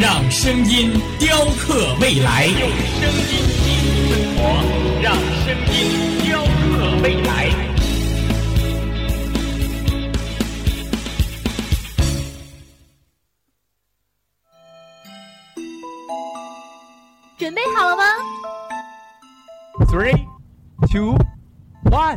让声音雕刻未来。用声音记录生活，让声音雕刻未来。准备好了吗 Three, two, one.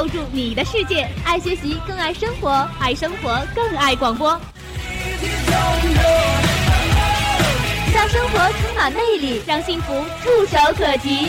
构筑你的世界。爱学习，更爱生活；爱生活，更爱广播。让生活充满魅力，让幸福触手可及。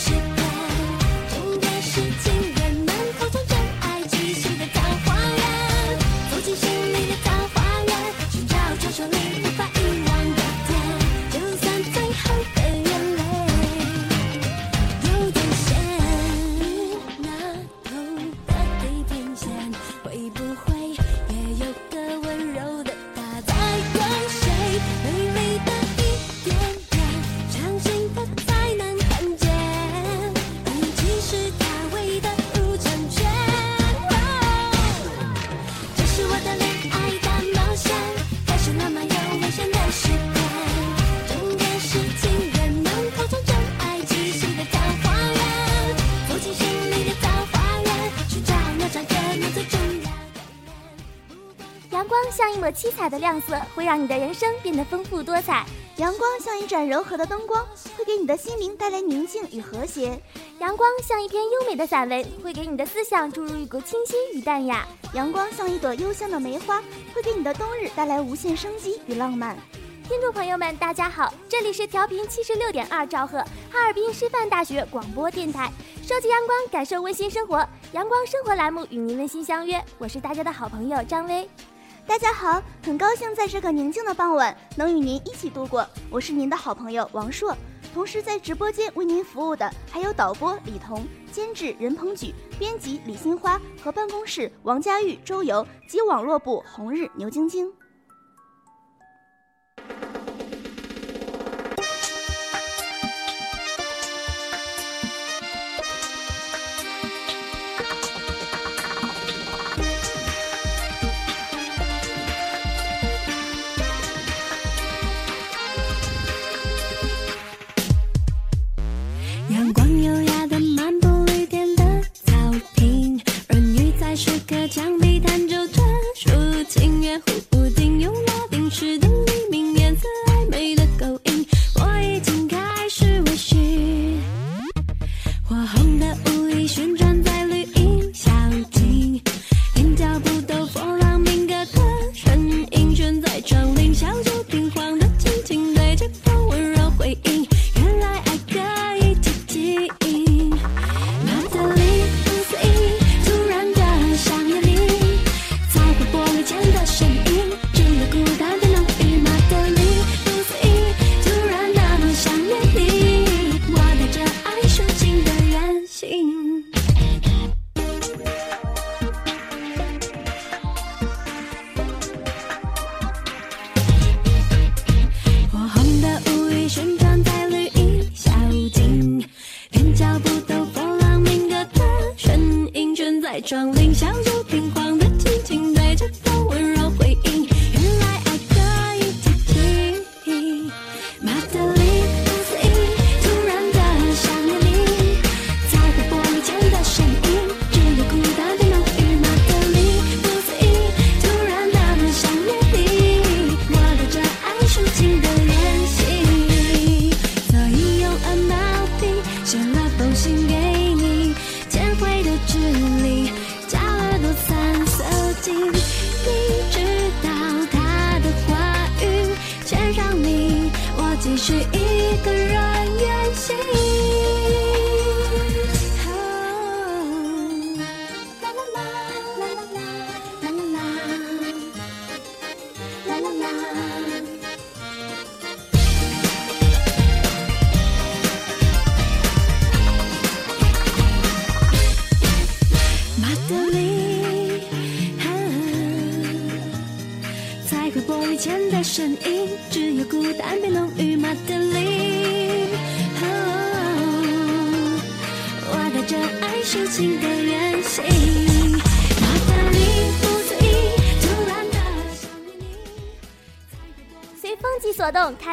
危险的时间。终点是情人们口中真爱气息的桃花源，走进心里的桃花源，寻找传说里无抹七彩的亮色，会让你的人生变得丰富多彩。阳光像一盏柔和的灯光，会给你的心灵带来宁静与和谐。阳光像一篇优美的散文，会给你的思想注入一股清新与淡雅。阳光像一朵幽香的梅花，会给你的冬日带来无限生机与浪漫。听众朋友们，大家好，这里是调频七十六点二兆赫哈尔滨师范大学广播电台，收集阳光，感受温馨生活。阳光生活栏目与您温馨相约，我是大家的好朋友张薇。大家好，很高兴在这个宁静的傍晚能与您一起度过。我是您的好朋友王硕，同时在直播间为您服务的还有导播李彤、监制任鹏举、编辑李新花和办公室王佳玉、周游及网络部红日牛晶晶。的舞衣旋转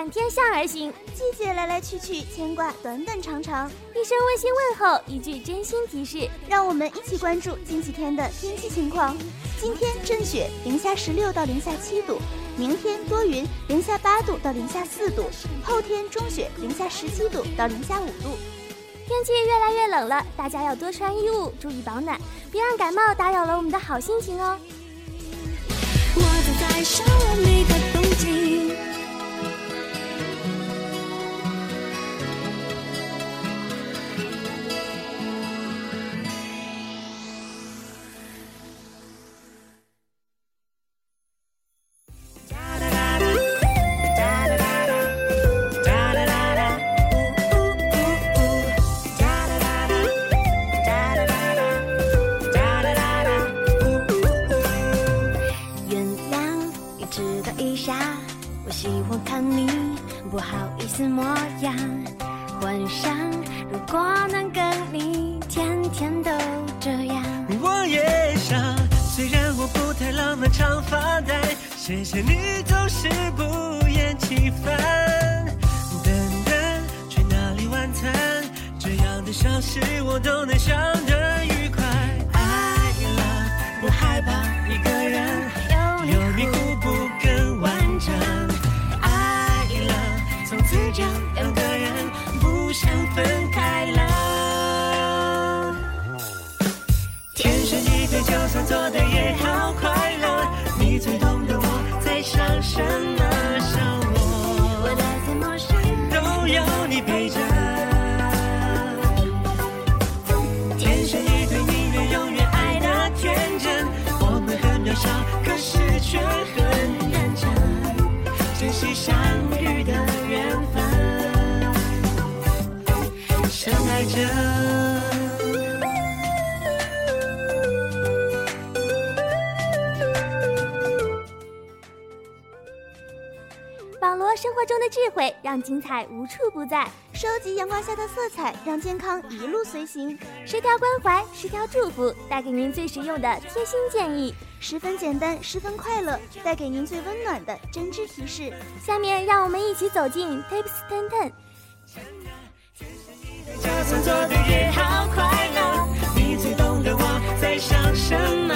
天下而行。季节来来去去，牵挂短短长长，一声温馨问候，一句真心提示。让我们一起关注近几天的天气情况。今天阵雪，零下十六到零下七度；明天多云，零下八度到零下四度；后天中雪，零下十七度到零下五度。天气越来越冷了，大家要多穿衣物，注意保暖，别让感冒打扰了我们的好心情哦。我走在少儿美的风景。好意思模样，幻想如果能跟你天天都这样。我也想，虽然我不太浪漫长发带，谢谢你总是不厌其烦。等等，去哪里晚餐？这样的小事我都能想我在想什么，像我，我的最陌生，都有活中的智慧，让精彩无处不在；收集阳光下的色彩，让健康一路随行。十条关怀，十条祝福，带给您最实用的贴心建议。十分简单，十分快乐，带给您最温暖的真挚提示。下面让我们一起走进 Tips Ten Ten。就算做的也好快乐，你最懂得我在想什么，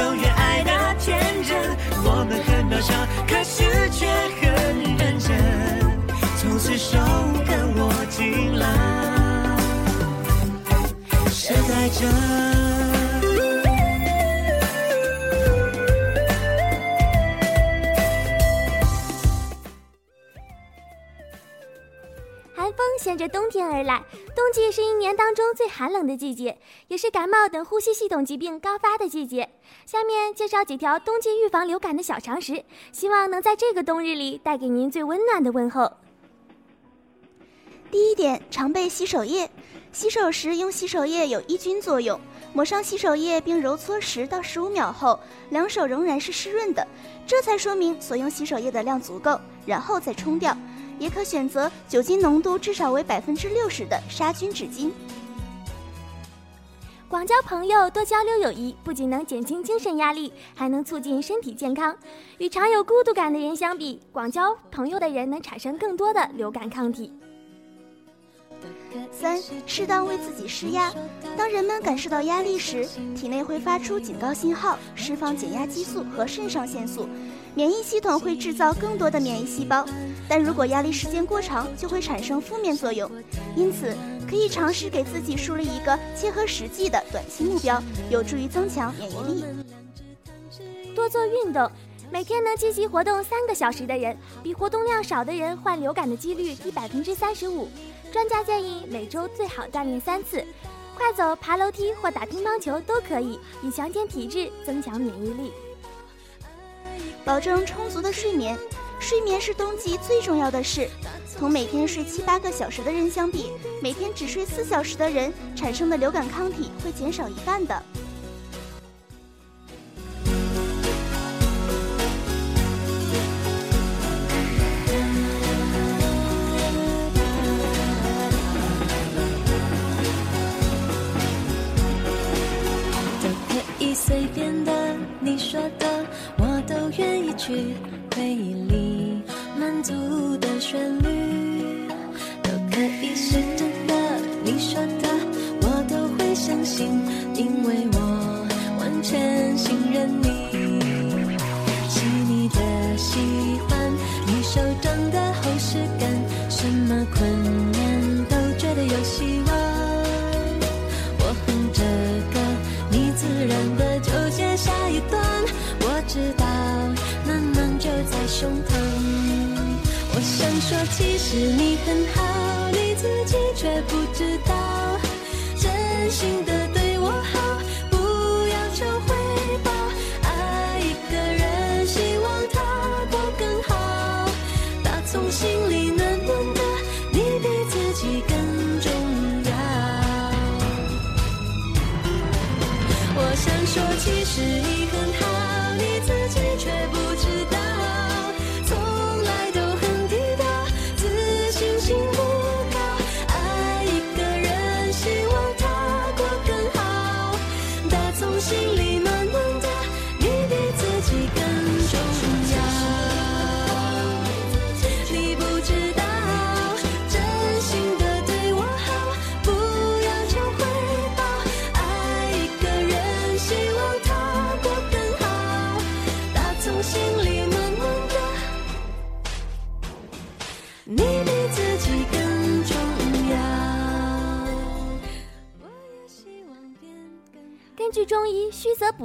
永远爱的天真。我们很渺小，可是却很认真，从此手跟我紧了，深爱着。寒风衔着冬天而来，冬季是一年当中最寒冷的季节，也是感冒等呼吸系统疾病高发的季节。下面介绍几条冬季预防流感的小常识，希望能在这个冬日里带给您最温暖的问候。第一点，常备洗手液。洗手时用洗手液有抑菌作用，抹上洗手液并揉搓十到十五秒后，两手仍然是湿润的，这才说明所用洗手液的量足够，然后再冲掉。也可选择酒精浓度至少为百分之六十的杀菌纸巾。广交朋友，多交流友谊，不仅能减轻精神压力，还能促进身体健康。与常有孤独感的人相比，广交朋友的人能产生更多的流感抗体。三、适当为自己施压。当人们感受到压力时，体内会发出警告信号，释放减压激素和肾上腺素，免疫系统会制造更多的免疫细胞。但如果压力时间过长，就会产生负面作用。因此，可以尝试给自己树立一个切合实际的短期目标，有助于增强免疫力。多做运动。每天能积极活动三个小时的人，比活动量少的人患流感的几率低百分之三十五。专家建议每周最好锻炼三次，快走、爬楼梯或打乒乓球都可以，以强健体质，增强免疫力。保证充足的睡眠，睡眠是冬季最重要的事。同每天睡七八个小时的人相比，每天只睡四小时的人产生的流感抗体会减少一半的。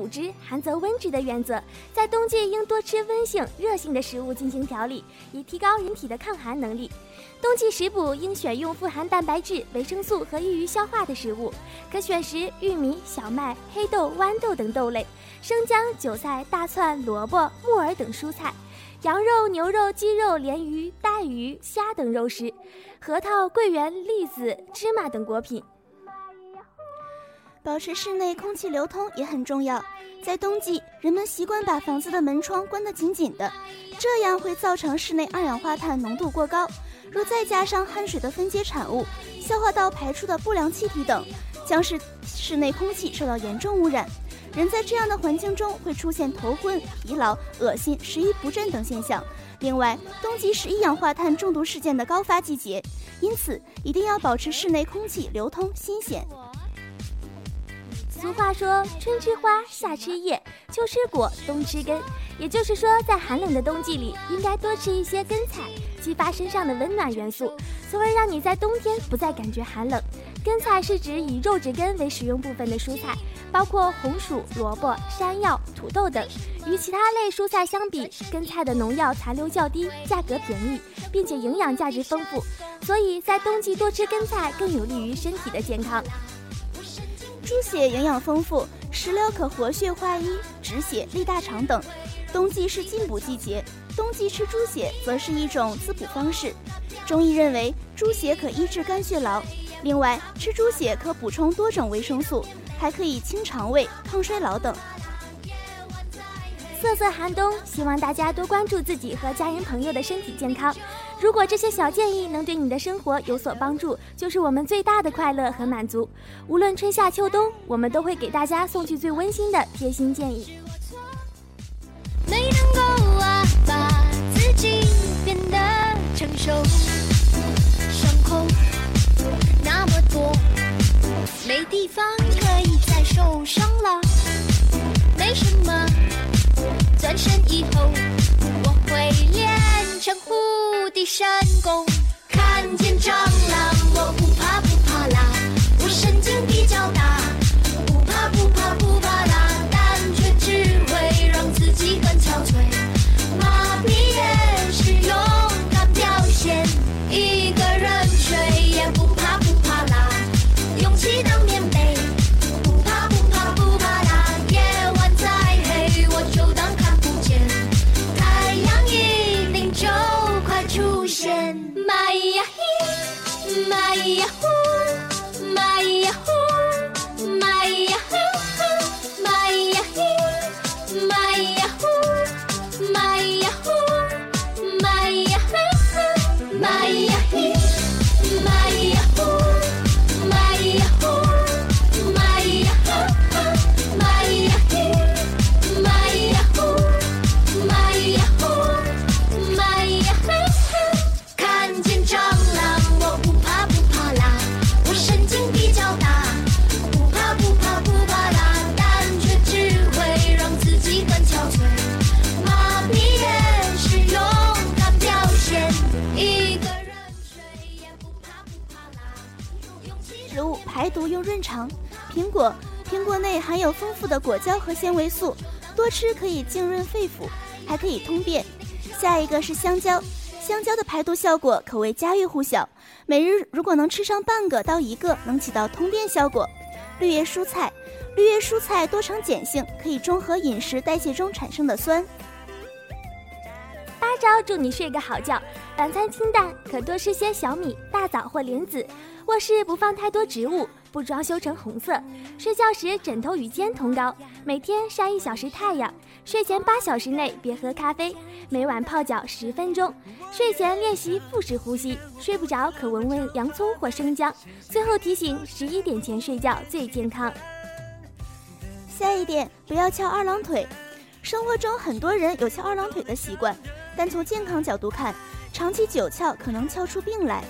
补之，寒则温之”的原则，在冬季应多吃温性、热性的食物进行调理，以提高人体的抗寒能力。冬季食补应选用富含蛋白质、维生素和易于消化的食物，可选食玉米、小麦、黑豆、豌豆等豆类，生姜、韭菜、大蒜、萝卜、木耳等蔬菜，羊肉、牛肉、鸡肉、鲢鱼、带鱼、虾等肉食，核桃、桂圆、栗子、芝麻等果品。保持室内空气流通也很重要。在冬季，人们习惯把房子的门窗关得紧紧的，这样会造成室内二氧化碳浓度过高。若再加上汗水的分解产物、消化道排出的不良气体等，将使室内空气受到严重污染。人在这样的环境中会出现头昏、疲劳、恶心、食欲不振等现象。另外，冬季是一氧化碳中毒事件的高发季节，因此一定要保持室内空气流通新鲜。俗话说：“春吃花，夏吃叶，秋吃果，冬吃根。”也就是说，在寒冷的冬季里，应该多吃一些根菜，激发身上的温暖元素，从而让你在冬天不再感觉寒冷。根菜是指以肉质根为食用部分的蔬菜，包括红薯、萝卜、山药、土豆等。与其他类蔬菜相比，根菜的农药残留较低，价格便宜，并且营养价值丰富，所以在冬季多吃根菜更有利于身体的健康。猪血营养丰富，石榴可活血化瘀、止血、利大肠等。冬季是进补季节，冬季吃猪血则是一种滋补方式。中医认为，猪血可医治肝血痨，另外吃猪血可补充多种维生素，还可以清肠胃、抗衰老等。瑟瑟寒冬，希望大家多关注自己和家人朋友的身体健康。如果这些小建议能对你的生活有所帮助，就是我们最大的快乐和满足。无论春夏秋冬，我们都会给大家送去最温馨的贴心建议。没能够啊，把自己变得成熟，伤口那么多，没地方可以再受伤了。没什么，转身以后山公内含有丰富的果胶和纤维素，多吃可以净润肺腑，还可以通便。下一个是香蕉，香蕉的排毒效果可谓家喻户晓，每日如果能吃上半个到一个，能起到通便效果。绿叶蔬菜，绿叶蔬菜多呈碱性，可以中和饮食代谢中产生的酸。八招祝你睡个好觉。晚餐清淡，可多吃些小米、大枣或莲子。卧室不放太多植物，不装修成红色。睡觉时枕头与肩同高，每天晒一小时太阳。睡前八小时内别喝咖啡，每晚泡脚十分钟。睡前练习腹式呼吸，睡不着可闻闻洋葱或生姜。最后提醒：十一点前睡觉最健康。下一点，不要翘二郎腿。生活中很多人有翘二郎腿的习惯，但从健康角度看，长期久翘可能翘出病来。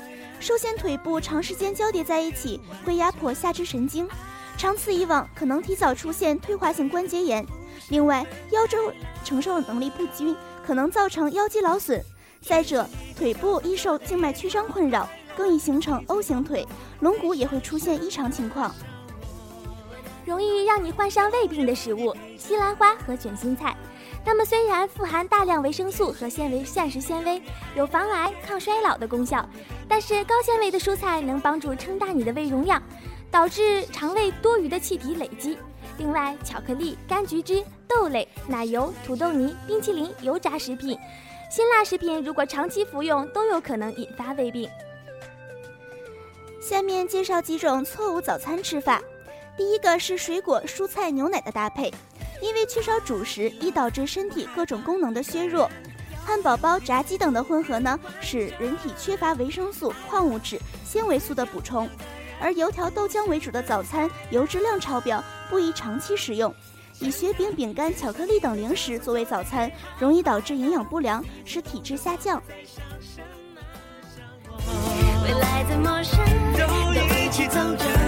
受限腿部长时间交叠在一起，会压迫下肢神经，长此以往可能提早出现退化性关节炎。另外，腰周承受能力不均，可能造成腰肌劳损。再者，腿部易受静脉曲张困扰，更易形成 O 型腿，龙骨也会出现异常情况。容易让你患上胃病的食物，西兰花和卷心菜。它们虽然富含大量维生素和纤维膳食纤维，有防癌、抗衰老的功效，但是高纤维的蔬菜能帮助撑大你的胃容量，导致肠胃多余的气体累积。另外，巧克力、柑橘汁、豆类、奶油、土豆泥、冰淇淋、油炸食品、辛辣食品，如果长期服用，都有可能引发胃病。下面介绍几种错误早餐吃法。第一个是水果、蔬菜、牛奶的搭配，因为缺少主食，易导致身体各种功能的削弱。汉堡包、炸鸡等的混合呢，使人体缺乏维生素、矿物质、纤维素的补充。而油条、豆浆为主的早餐，油脂量超标，不宜长期食用。以雪饼、饼干、巧克力等零食作为早餐，容易导致营养不良，使体质下降。未来怎么想，都一起走着，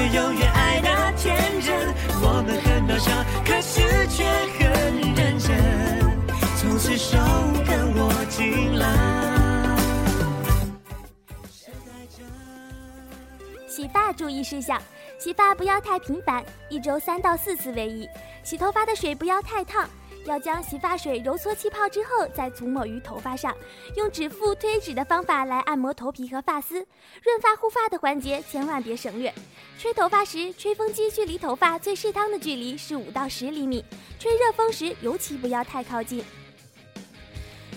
对，你愿永远爱的天真。我们很渺小，可是却很认真。从此手跟我进来。洗发注意事项：洗发不要太频繁，一周三到四次为宜。洗头发的水不要太烫，要将洗发水揉搓气泡之后再涂抹于头发上，用指腹推指的方法来按摩头皮和发丝。润发护发的环节千万别省略。吹头发时，吹风机距离头发最适当的距离是五到十厘米，吹热风时尤其不要太靠近。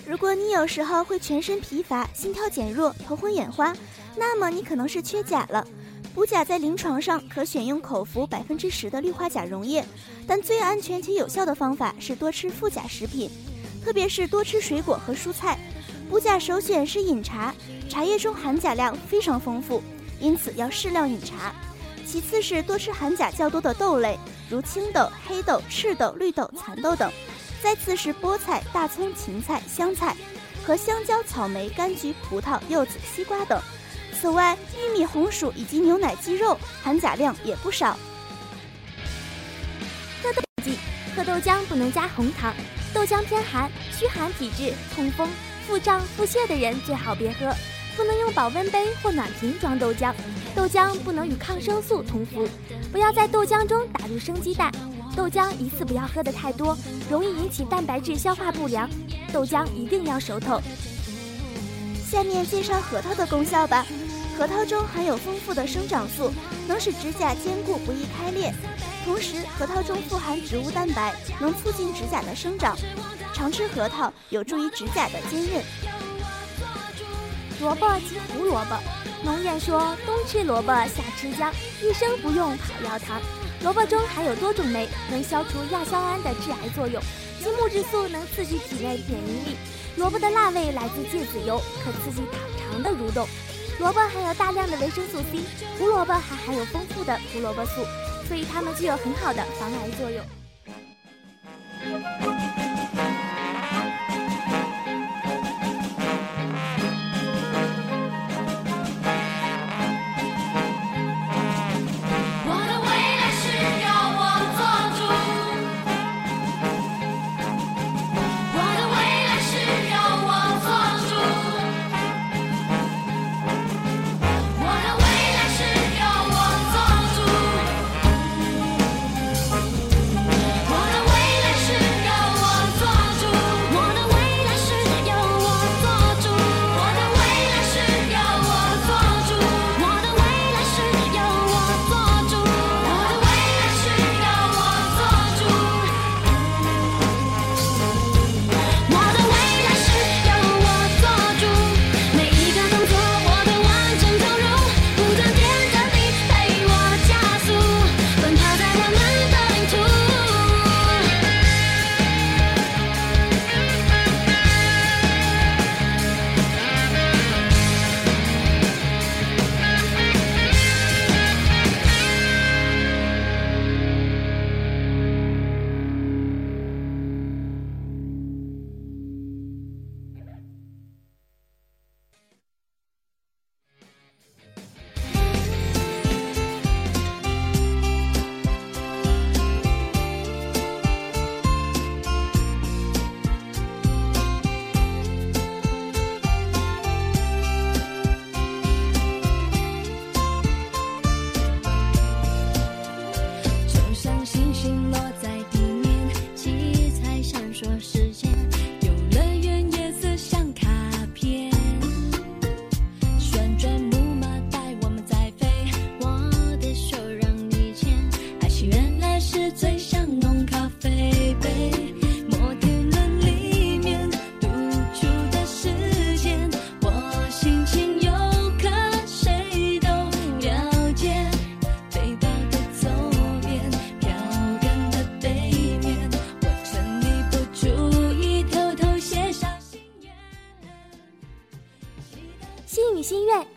如果你有时候会全身疲乏、心跳减弱、头昏眼花，那么你可能是缺钾了。补钾在临床上可选用口服百分之十的氯化钾溶液，但最安全且有效的方法是多吃富钾食品，特别是多吃水果和蔬菜。补钾首选是饮茶，茶叶中含钾量非常丰富，因此要适量饮茶。其次是多吃含钾较多的豆类，如青豆、黑豆、赤豆、绿豆、蚕豆等。再次是菠菜、大葱、芹菜、香菜和香蕉、草莓、柑橘、葡萄、柚子、西瓜等。此外，玉米、红薯以及牛奶、鸡肉含钾量也不少。喝豆浆不能加红糖，豆浆偏寒，虚寒体质、痛风、腹胀、腹泻的人最好别喝。不能用保温杯或暖瓶装豆浆，豆浆不能与抗生素同服，不要在豆浆中打入生鸡蛋。豆浆一次不要喝得太多，容易引起蛋白质消化不良。豆浆一定要熟透。下面介绍核桃的功效吧。核桃中含有丰富的生长素，能使指甲坚固不易开裂。同时，核桃中富含植物蛋白，能促进指甲的生长。常吃核桃有助于指甲的坚韧。萝卜及胡萝卜，农谚说冬吃萝卜夏吃姜，一生不用跑药汤。萝卜中含有多种酶，能消除亚硝胺的致癌作用，其木质素能刺激体内免疫力。萝卜的辣味来自芥子油，可刺激肠肠的蠕动。萝卜含有大量的维生素 C，胡萝卜还含有丰富的胡萝卜素，所以它们具有很好的防癌作用。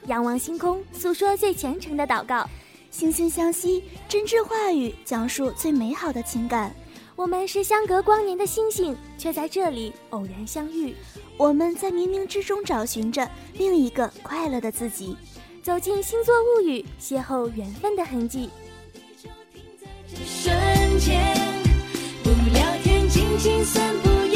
仰望星空，诉说最虔诚的祷告。惺惺相惜，真挚话语，讲述最美好的情感。我们是相隔光年的星星，却在这里偶然相遇。我们在冥冥之中找寻着另一个快乐的自己。走进星座物语，邂逅缘分的痕迹。不聊天，尽情散步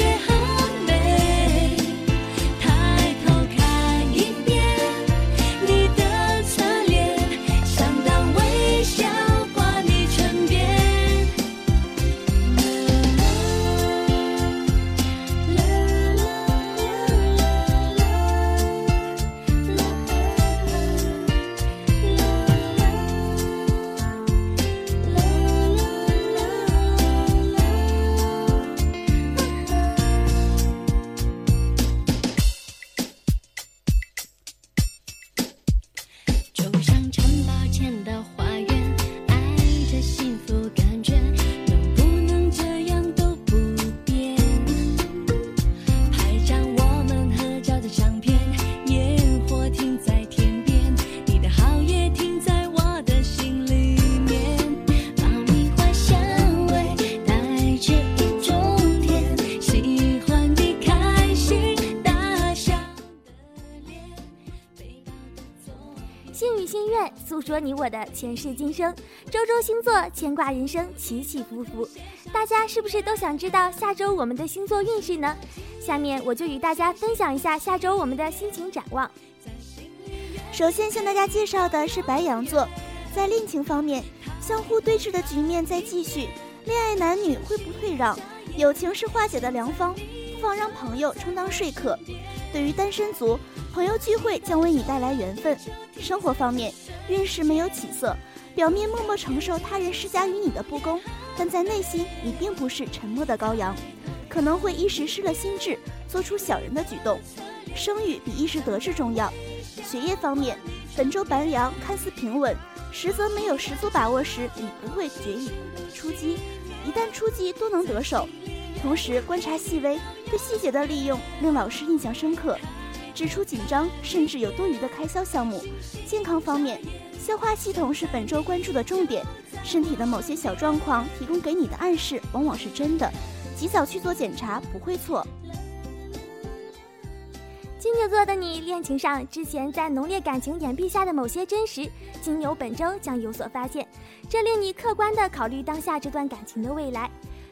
诉说你我的前世今生。周周星座，牵挂人生，起起伏伏。大家是不是都想知道下周我们的星座运势呢？下面我就与大家分享一下下周我们的心情展望。首先向大家介绍的是白羊座，在恋情方面，相互对峙的局面在继续，恋爱男女会不退让，友情是化解的良方，不妨让朋友充当说客。对于单身族，朋友聚会将为你带来缘分。生活方面，运势没有起色，表面默默承受他人施加于你的不公，但在内心你并不是沉默的羔羊，可能会一时失了心智，做出小人的举动。声誉比一时得志重要。学业方面，本周白羊看似平稳，实则没有十足把握时，你不会决意出击；一旦出击，都能得手。同时观察细微，对细节的利用令老师印象深刻。支出紧张，甚至有多余的开销项目。健康方面，消化系统是本周关注的重点，身体的某些小状况提供给你的暗示往往是真的，及早去做检查不会错。金牛座的你，恋情上之前在浓烈感情掩蔽下的某些真实，金牛本周将有所发现，这令你客观地考虑当下这段感情的未来。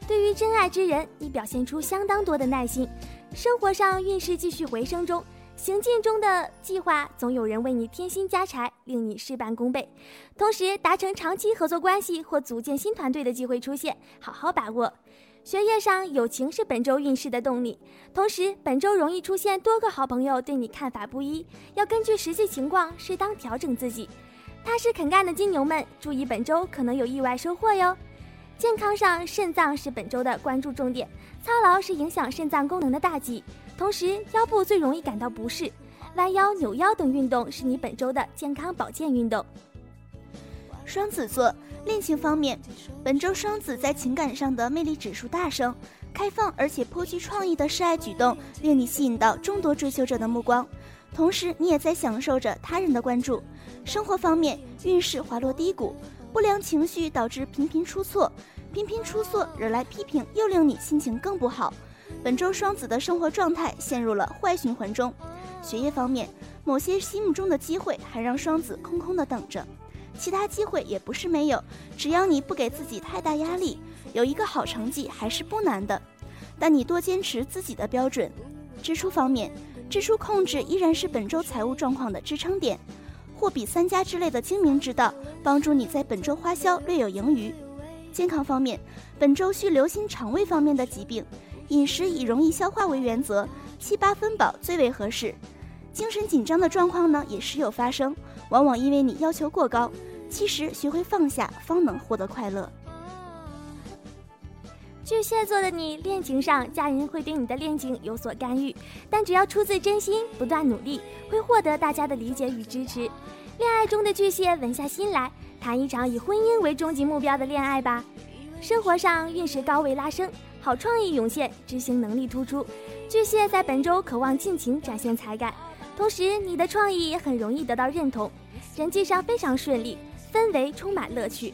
对于真爱之人，你表现出相当多的耐心。生活上运势继续回升中，行进中的计划总有人为你添薪加柴，令你事半功倍。同时，达成长期合作关系或组建新团队的机会出现，好好把握。学业上，友情是本周运势的动力。同时，本周容易出现多个好朋友对你看法不一，要根据实际情况适当调整自己。踏实肯干的金牛们，注意本周可能有意外收获哟。健康上，肾脏是本周的关注重点，操劳是影响肾脏功能的大忌。同时，腰部最容易感到不适，弯腰、扭腰等运动是你本周的健康保健运动。双子座恋情方面，本周双子在情感上的魅力指数大升，开放而且颇具创意的示爱举动令你吸引到众多追求者的目光，同时你也在享受着他人的关注。生活方面，运势滑落低谷，不良情绪导致频频出错，频频出错惹来批评，又令你心情更不好。本周双子的生活状态陷入了坏循环中。学业方面，某些心目中的机会还让双子空空的等着。其他机会也不是没有，只要你不给自己太大压力，有一个好成绩还是不难的。但你多坚持自己的标准。支出方面，支出控制依然是本周财务状况的支撑点。货比三家之类的精明之道，帮助你在本周花销略有盈余。健康方面，本周需留心肠胃方面的疾病，饮食以容易消化为原则，七八分饱最为合适。精神紧张的状况呢，也时有发生，往往因为你要求过高。其实，学会放下，方能获得快乐。巨蟹座的你，恋情上家人会对你的恋情有所干预，但只要出自真心，不断努力，会获得大家的理解与支持。恋爱中的巨蟹稳下心来，谈一场以婚姻为终极目标的恋爱吧。生活上运势高位拉升，好创意涌现，执行能力突出。巨蟹在本周渴望尽情展现才干，同时你的创意也很容易得到认同，人际上非常顺利，氛围充满乐趣。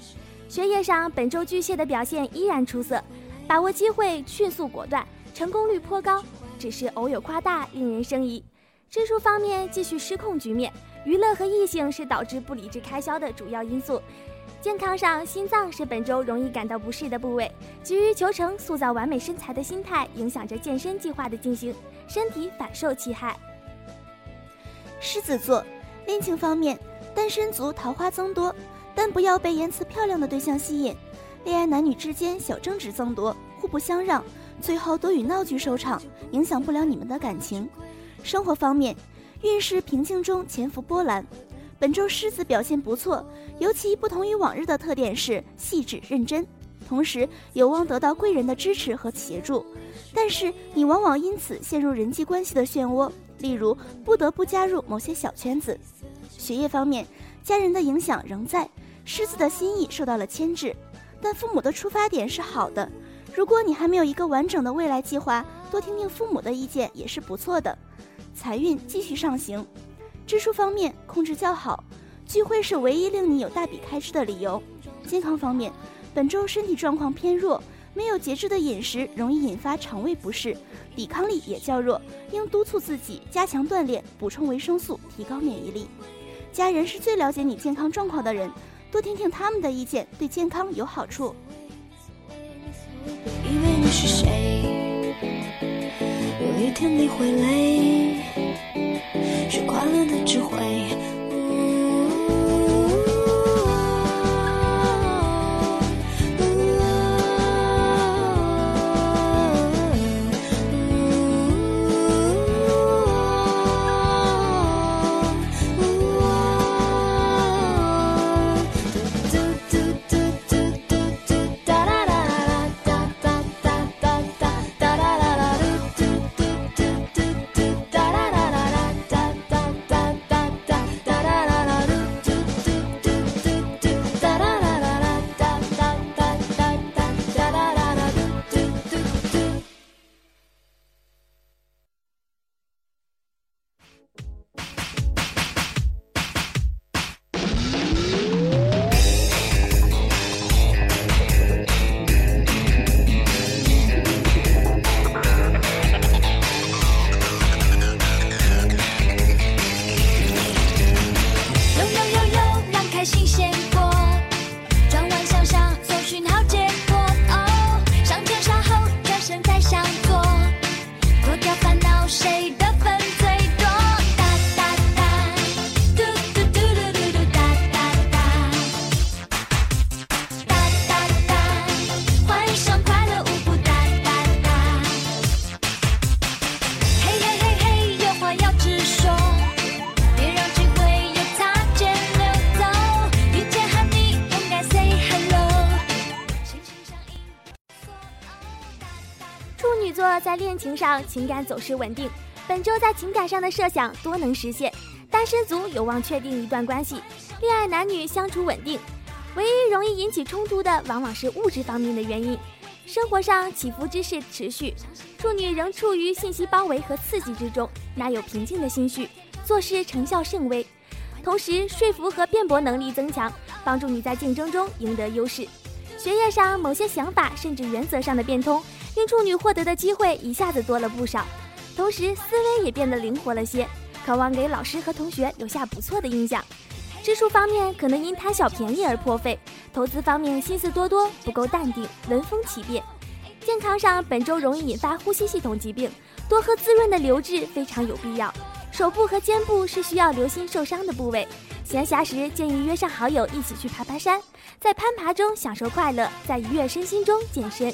学业上本周巨蟹的表现依然出色，把握机会迅速果断，成功率颇高，只是偶有夸大，令人生疑。支出方面继续失控局面，娱乐和异性是导致不理智开销的主要因素。健康上，心脏是本周容易感到不适的部位。急于求成、塑造完美身材的心态，影响着健身计划的进行，身体反受其害。狮子座，恋情方面，单身族桃花增多，但不要被言辞漂亮的对象吸引。恋爱男女之间小争执增多，互不相让，最后都以闹剧收场，影响不了你们的感情。生活方面，运势平静中潜伏波澜。本周狮子表现不错，尤其不同于往日的特点是细致认真，同时有望得到贵人的支持和协助。但是你往往因此陷入人际关系的漩涡，例如不得不加入某些小圈子。学业方面，家人的影响仍在，狮子的心意受到了牵制，但父母的出发点是好的。如果你还没有一个完整的未来计划，多听听父母的意见也是不错的。财运继续上行。支出方面控制较好，聚会是唯一令你有大笔开支的理由。健康方面，本周身体状况偏弱，没有节制的饮食容易引发肠胃不适，抵抗力也较弱，应督促自己加强锻炼，补充维生素，提高免疫力。家人是最了解你健康状况的人，多听听他们的意见，对健康有好处。以为你是谁？有一天你会累。是快乐的智慧。情感走势稳定，本周在情感上的设想多能实现，单身族有望确定一段关系，恋爱男女相处稳定，唯一容易引起冲突的往往是物质方面的原因。生活上起伏之势持续，处女仍处于信息包围和刺激之中，哪有平静的心绪？做事成效甚微，同时说服和辩驳能力增强，帮助你在竞争中赢得优势。学业上某些想法甚至原则上的变通。令处女获得的机会一下子多了不少，同时思维也变得灵活了些，渴望给老师和同学留下不错的印象。支出方面可能因贪小便宜而破费，投资方面心思多多，不够淡定，闻风起变。健康上本周容易引发呼吸系统疾病，多喝滋润的流质非常有必要。手部和肩部是需要留心受伤的部位，闲暇时建议约上好友一起去爬爬山，在攀爬中享受快乐，在愉悦身心中健身。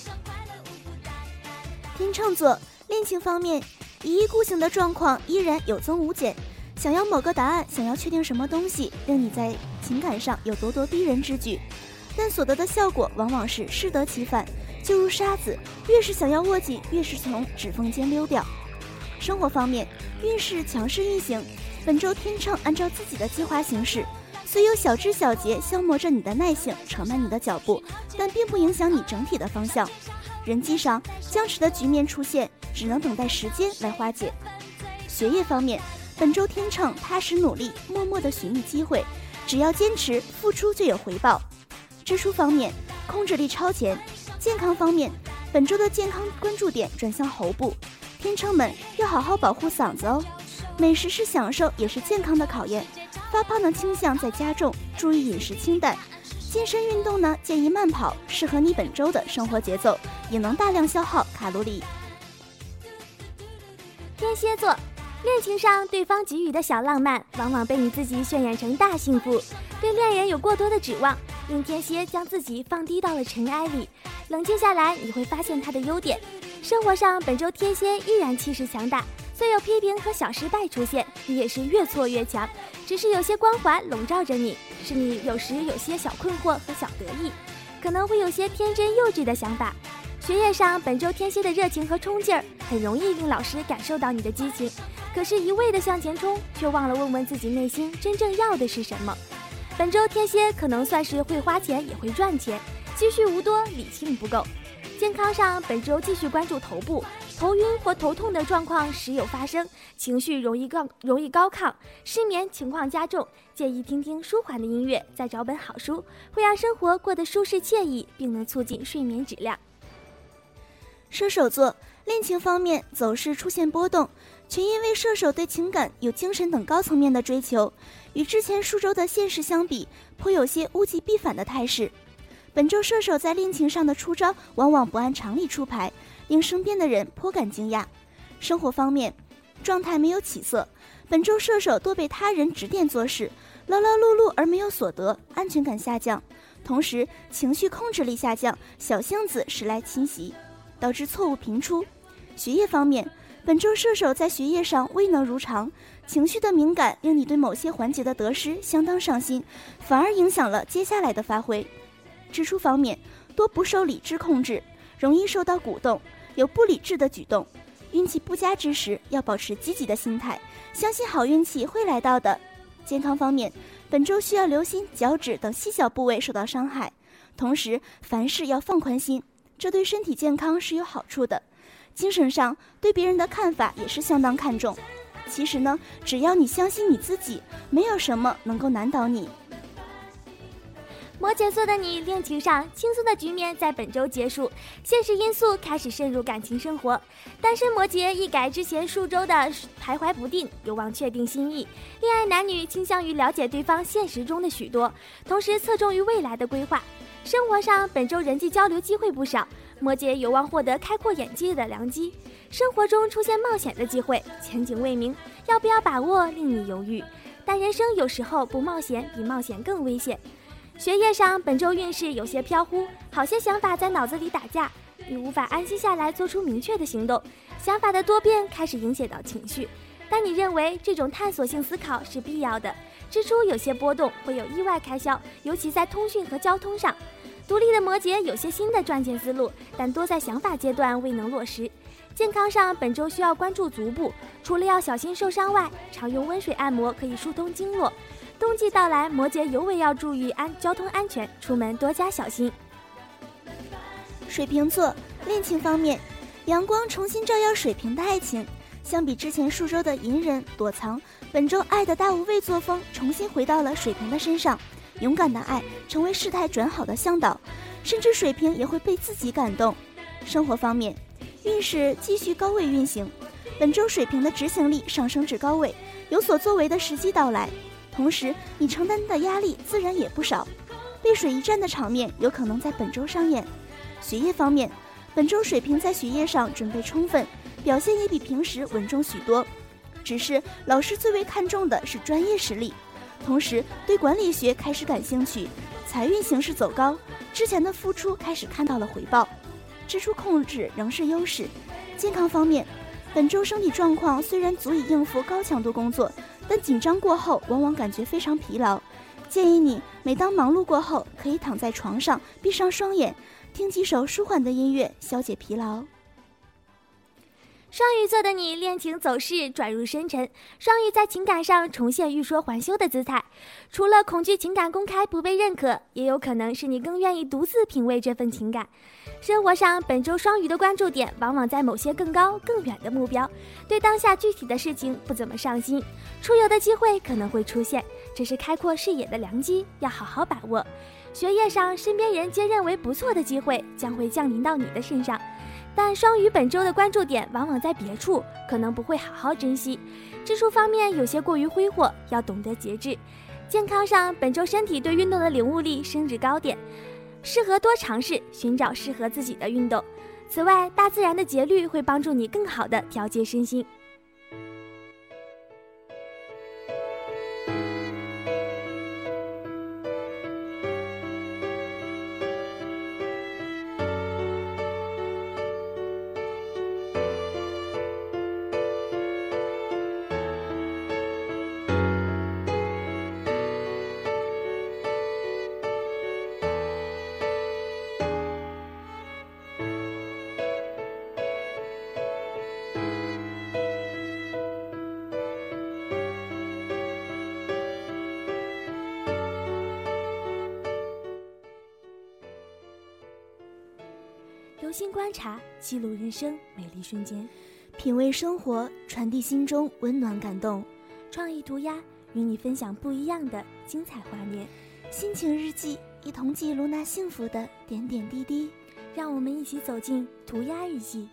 天秤座恋情方面，一意孤行的状况依然有增无减。想要某个答案，想要确定什么东西，令你在情感上有咄咄逼人之举，但所得的效果往往是适得其反。就如沙子，越是想要握紧，越是从指缝间溜掉。生活方面，运势强势运行。本周天秤按照自己的计划行事，虽有小枝小节消磨着你的耐性，扯慢你的脚步，但并不影响你整体的方向。人际上僵持的局面出现，只能等待时间来化解。学业方面，本周天秤踏实努力，默默的寻觅机会，只要坚持付出就有回报。支出方面，控制力超前。健康方面，本周的健康关注点转向喉部，天秤们要好好保护嗓子哦。美食是享受，也是健康的考验。发胖的倾向在加重，注意饮食清淡。健身运动呢，建议慢跑，适合你本周的生活节奏，也能大量消耗卡路里。天蝎座，恋情上对方给予的小浪漫，往往被你自己渲染成大幸福。对恋人有过多的指望，令天蝎将自己放低到了尘埃里。冷静下来，你会发现他的优点。生活上，本周天蝎依然气势强大，虽有批评和小失败出现，你也是越挫越强。只是有些光环笼罩着你，使你有时有些小困惑和小得意，可能会有些天真幼稚的想法。学业上，本周天蝎的热情和冲劲儿，很容易令老师感受到你的激情，可是，一味的向前冲，却忘了问问自己内心真正要的是什么。本周天蝎可能算是会花钱，也会赚钱。积蓄无多，理性不够。健康上，本周继续关注头部头晕或头痛的状况时有发生，情绪容易高容易高亢，失眠情况加重，建议听听舒缓的音乐，再找本好书，会让生活过得舒适惬意，并能促进睡眠质量。射手座恋情方面走势出现波动，全因为射手对情感有精神等高层面的追求，与之前数周的现实相比，颇有些物极必反的态势。本周射手在恋情上的出招往往不按常理出牌，令身边的人颇感惊讶。生活方面，状态没有起色。本周射手多被他人指点做事，劳劳碌碌而没有所得，安全感下降，同时情绪控制力下降，小性子时来侵袭，导致错误频出。学业方面，本周射手在学业上未能如常，情绪的敏感令你对某些环节的得失相当上心，反而影响了接下来的发挥。支出方面多不受理智控制，容易受到鼓动，有不理智的举动。运气不佳之时，要保持积极的心态，相信好运气会来到的。健康方面，本周需要留心脚趾等细小部位受到伤害，同时凡事要放宽心，这对身体健康是有好处的。精神上对别人的看法也是相当看重。其实呢，只要你相信你自己，没有什么能够难倒你。摩羯座的你，恋情上轻松的局面在本周结束，现实因素开始渗入感情生活。单身摩羯一改之前数周的徘徊不定，有望确定心意。恋爱男女倾向于了解对方现实中的许多，同时侧重于未来的规划。生活上本周人际交流机会不少，摩羯有望获得开阔眼界的良机。生活中出现冒险的机会，前景未明，要不要把握令你犹豫。但人生有时候不冒险比冒险更危险。学业上，本周运势有些飘忽，好些想法在脑子里打架，你无法安心下来做出明确的行动，想法的多变开始影响到情绪。但你认为这种探索性思考是必要的。支出有些波动，会有意外开销，尤其在通讯和交通上。独立的摩羯有些新的赚钱思路，但多在想法阶段未能落实。健康上，本周需要关注足部，除了要小心受伤外，常用温水按摩可以疏通经络。冬季到来，摩羯尤为要注意安交通安全，出门多加小心。水瓶座恋情方面，阳光重新照耀水瓶的爱情。相比之前数周的隐忍躲藏，本周爱的大无畏作风重新回到了水瓶的身上，勇敢的爱成为事态转好的向导，甚至水瓶也会被自己感动。生活方面，运势继续高位运行，本周水瓶的执行力上升至高位，有所作为的时机到来。同时，你承担的压力自然也不少，背水一战的场面有可能在本周上演。学业方面，本周水平在学业上准备充分，表现也比平时稳重许多。只是老师最为看重的是专业实力，同时对管理学开始感兴趣，财运形势走高，之前的付出开始看到了回报。支出控制仍是优势。健康方面，本周身体状况虽然足以应付高强度工作。但紧张过后，往往感觉非常疲劳。建议你每当忙碌过后，可以躺在床上，闭上双眼，听几首舒缓的音乐，消解疲劳。双鱼座的你，恋情走势转入深沉。双鱼在情感上重现欲说还休的姿态，除了恐惧情感公开不被认可，也有可能是你更愿意独自品味这份情感。生活上，本周双鱼的关注点往往在某些更高更远的目标，对当下具体的事情不怎么上心。出游的机会可能会出现，这是开阔视野的良机，要好好把握。学业上，身边人皆认为不错的机会将会降临到你的身上。但双鱼本周的关注点往往在别处，可能不会好好珍惜。支出方面有些过于挥霍，要懂得节制。健康上，本周身体对运动的领悟力升至高点，适合多尝试，寻找适合自己的运动。此外，大自然的节律会帮助你更好的调节身心。留心观察，记录人生美丽瞬间，品味生活，传递心中温暖感动。创意涂鸦与你分享不一样的精彩画面。心情日记，一同记录那幸福的点点滴滴。让我们一起走进涂鸦日记。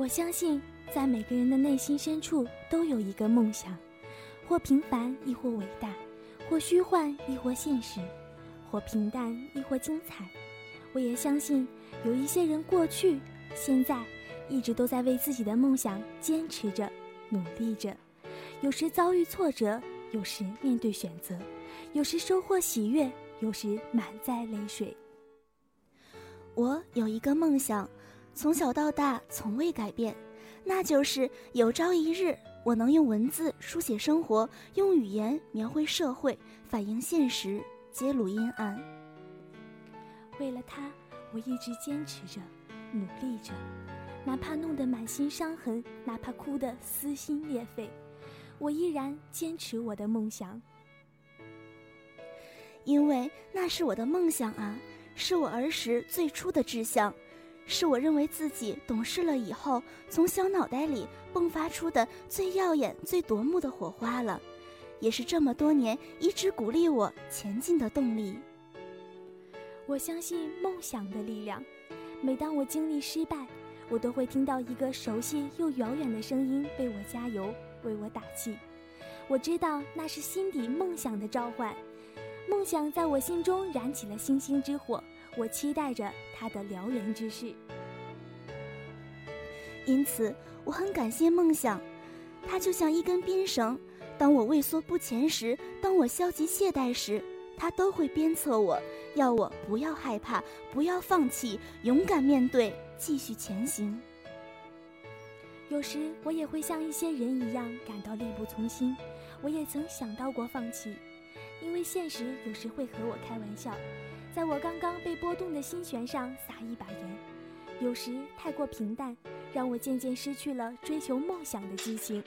我相信，在每个人的内心深处都有一个梦想，或平凡亦或伟大，或虚幻亦或现实，或平淡亦或精彩。我也相信，有一些人过去、现在，一直都在为自己的梦想坚持着、努力着。有时遭遇挫折，有时面对选择，有时收获喜悦，有时满载泪水。我有一个梦想。从小到大从未改变，那就是有朝一日我能用文字书写生活，用语言描绘社会，反映现实，揭露阴暗。为了他，我一直坚持着，努力着，哪怕弄得满心伤痕，哪怕哭得撕心裂肺，我依然坚持我的梦想。因为那是我的梦想啊，是我儿时最初的志向。是我认为自己懂事了以后，从小脑袋里迸发出的最耀眼、最夺目的火花了，也是这么多年一直鼓励我前进的动力。我相信梦想的力量，每当我经历失败，我都会听到一个熟悉又遥远的声音为我加油、为我打气。我知道那是心底梦想的召唤，梦想在我心中燃起了星星之火。我期待着他的燎原之势，因此我很感谢梦想，它就像一根鞭绳，当我畏缩不前时，当我消极懈怠时，它都会鞭策我，要我不要害怕，不要放弃，勇敢面对，继续前行。有时我也会像一些人一样感到力不从心，我也曾想到过放弃，因为现实有时会和我开玩笑。在我刚刚被波动的心弦上撒一把盐，有时太过平淡，让我渐渐失去了追求梦想的激情。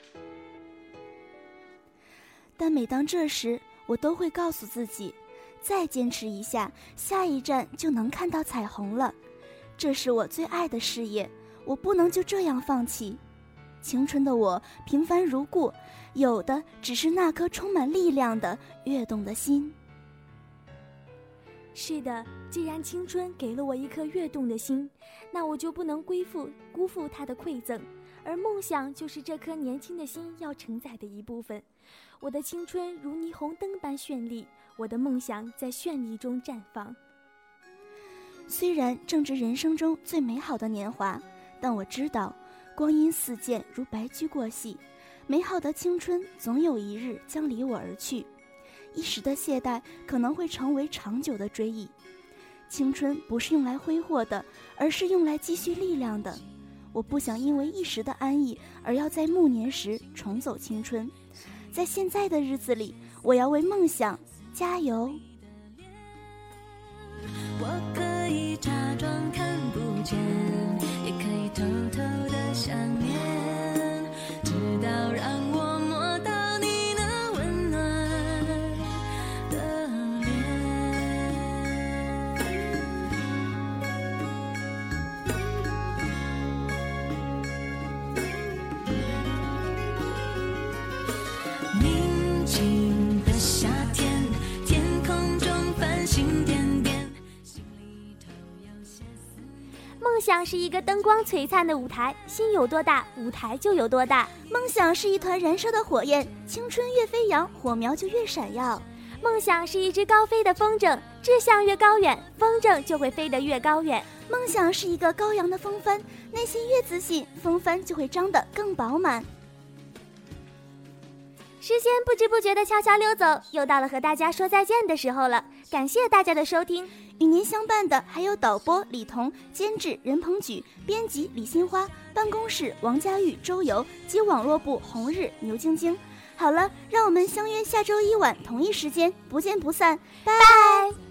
但每当这时，我都会告诉自己，再坚持一下，下一站就能看到彩虹了。这是我最爱的事业，我不能就这样放弃。青春的我平凡如故，有的只是那颗充满力量的跃动的心。是的，既然青春给了我一颗跃动的心，那我就不能辜负辜负它的馈赠，而梦想就是这颗年轻的心要承载的一部分。我的青春如霓虹灯般绚丽，我的梦想在绚丽中绽放。虽然正值人生中最美好的年华，但我知道，光阴似箭，如白驹过隙，美好的青春总有一日将离我而去。一时的懈怠可能会成为长久的追忆，青春不是用来挥霍的，而是用来积蓄力量的。我不想因为一时的安逸而要在暮年时重走青春，在现在的日子里，我要为梦想加油。我可以假装想是一个灯光璀璨的舞台，心有多大，舞台就有多大。梦想是一团燃烧的火焰，青春越飞扬，火苗就越闪耀。梦想是一只高飞的风筝，志向越高远，风筝就会飞得越高远。梦想是一个高扬的风帆，内心越自信，风帆就会张得更饱满。时间不知不觉地悄悄溜走，又到了和大家说再见的时候了。感谢大家的收听，与您相伴的还有导播李彤、监制任鹏举、编辑李新花、办公室王佳玉、周游及网络部红日牛晶晶。好了，让我们相约下周一晚同一时间，不见不散，拜。拜。